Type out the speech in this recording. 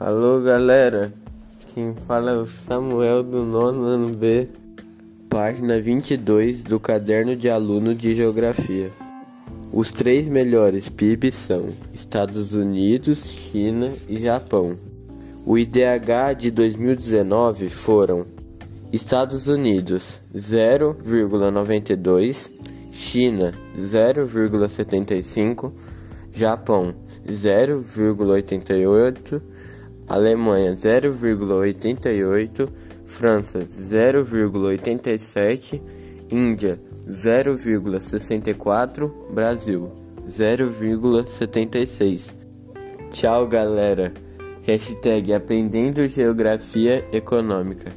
Alô galera, quem fala é o Samuel do nono ano B, página 22 do caderno de aluno de Geografia. Os três melhores PIBs são Estados Unidos, China e Japão. O IDH de 2019 foram Estados Unidos 0,92, China 0,75, Japão 0,88 Alemanha 0,88, França 0,87, Índia 0,64, Brasil 0,76. Tchau, galera. Hashtag Aprendendo Geografia Econômica.